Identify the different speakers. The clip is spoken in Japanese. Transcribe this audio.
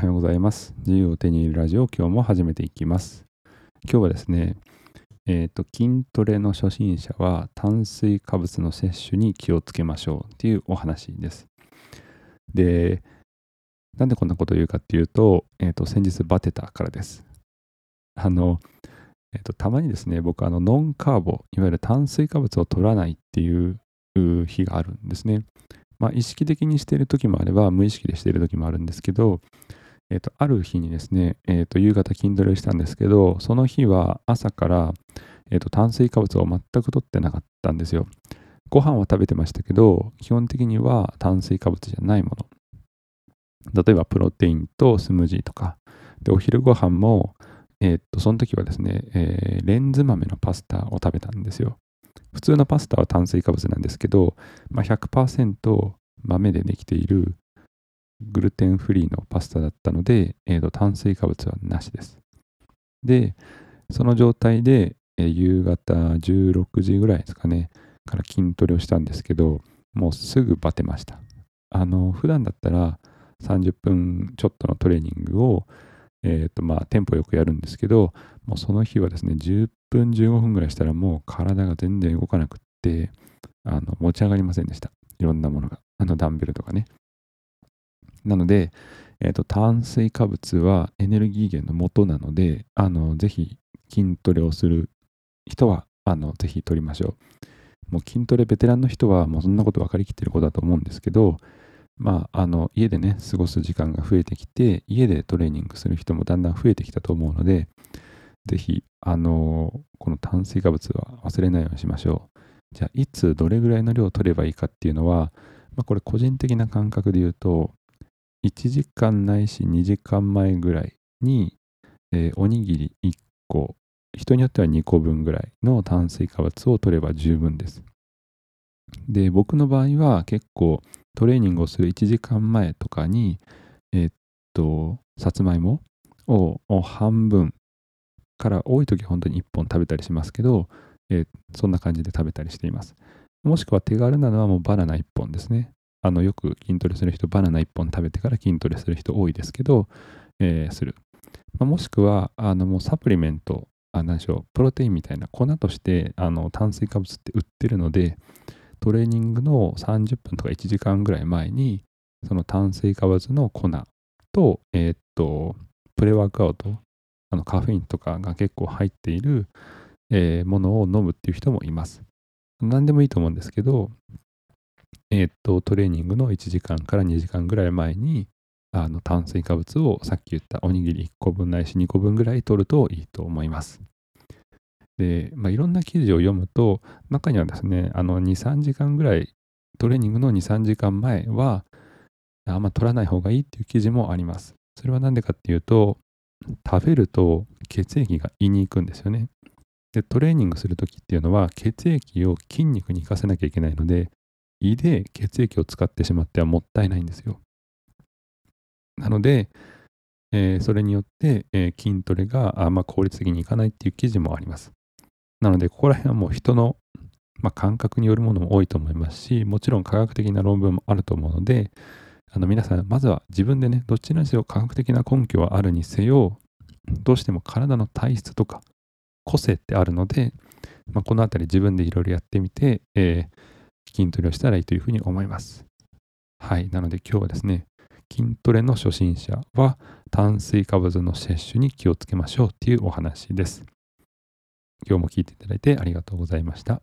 Speaker 1: おはようございます。自由を手に入れるラジオ、今日も始めていきます。今日はですね、えっ、と、筋トレの初心者は炭水化物の摂取に気をつけましょうっていうお話です。で、なんでこんなことを言うかっていうと、えっ、と、先日バテたからです。あの、えっ、と、たまにですね、僕、あの、ノンカーボ、いわゆる炭水化物を取らないっていうう日があるんですね。まあ、意識的にしている時もあれば、無意識でしている時もあるんですけど、えっと、ある日にですね、えっと、夕方筋トレをしたんですけど、その日は朝から、えっと、炭水化物を全く取ってなかったんですよ。ご飯は食べてましたけど、基本的には炭水化物じゃないもの。例えば、プロテインとスムージーとか。で、お昼ご飯も、えっと、その時はですね、えーレンズ豆のパスタを食べたんですよ。普通のパスタは炭水化物なんですけど、まあ、100%豆でできているグルテンフリーのパスタだったので、えーと炭水化物はなしです。で、その状態で、えー夕方16時ぐらいですかね、から筋トレをしたんですけど、もうすぐバテました。あの、普段だったら30分ちょっとのトレーニングを、えっ、と、まあ、テンポよくやるんですけど、もうその日はですね、10分15分ぐらいしたらもう体が全然動かなくって、あの、持ち上がりませんでした。いろんなものが。あの、ダンベルとかね。なので、えっ、と、炭水化物はエネルギー源の元なので、あの、ぜひ筋トレをする人は、あの、ぜひ取りましょう。もう筋トレベテランの人は、もうそんなこと分かりきってることだと思うんですけど、まあ、あの、家でね、過ごす時間が増えてきて、家でトレーニングする人もだんだん増えてきたと思うので、ぜひ、あの、この炭水化物は忘れないようにしましょう。じゃあ、いつどれぐらいの量を取ればいいかっていうのは、まあ、これ個人的な感覚で言うと、1時間ないし2時間前ぐらいに、えーおにぎり1個、人によっては2個分ぐらいの炭水化物を取れば十分です。で、僕の場合は結構トレーニングをする1時間前とかに、えーっと、さつまいもを半分から多い時は本当に1本食べたりしますけど、えーそんな感じで食べたりしています。もしくは手軽なのはもうバナナ1本ですね。あのよく筋トレする人、バナナ1本食べてから筋トレする人多いですけど、えーする。まあもしくは、あのもうサプリメント、あ何でしょう、プロテインみたいな粉としてあの炭水化物って売ってるので、トレーニングの30分とか1時間ぐらい前に、その炭水化物の粉と、えーっと、プレワークアウト、あのカフェインとかが結構入っている、えーものを飲むっていう人もいます。何でもいいと思うんですけど、えーっと、トレーニングの1時間から2時間ぐらい前に、あの炭水化物をさっき言ったおにぎり1個分ないし2個分ぐらい取るといいと思います。で、まあ、いろんな記事を読むと、中にはですね、あの2、3時間ぐらい、トレーニングの2、3時間前は、あんま取らない方がいいっていう記事もあります。それは何でかっていうと、食べると血液が胃に行くんですよね。で、トレーニングするときっていうのは、血液を筋肉に行かせなきゃいけないので、胃で血液を使ってしまってはもったいないんですよ。なので、えーそれによって、えー筋トレがあんま効率的にいかないっていう記事もあります。なので、ここら辺はもう人の、まあ、感覚によるものも多いと思いますし、もちろん科学的な論文もあると思うので、あの皆さん、まずは自分でね、どっちにせよ科学的な根拠はあるにせよ、どうしても体の体質とか個性ってあるので、まあ、このあたり自分でいろいろやってみて、えー筋トレをしたらいいというふうに思います。はい。なので今日はですね、筋トレの初心者は炭水化物の摂取に気をつけましょうというお話です。今日も聞いていただいてありがとうございました。